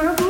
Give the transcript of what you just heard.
adorable.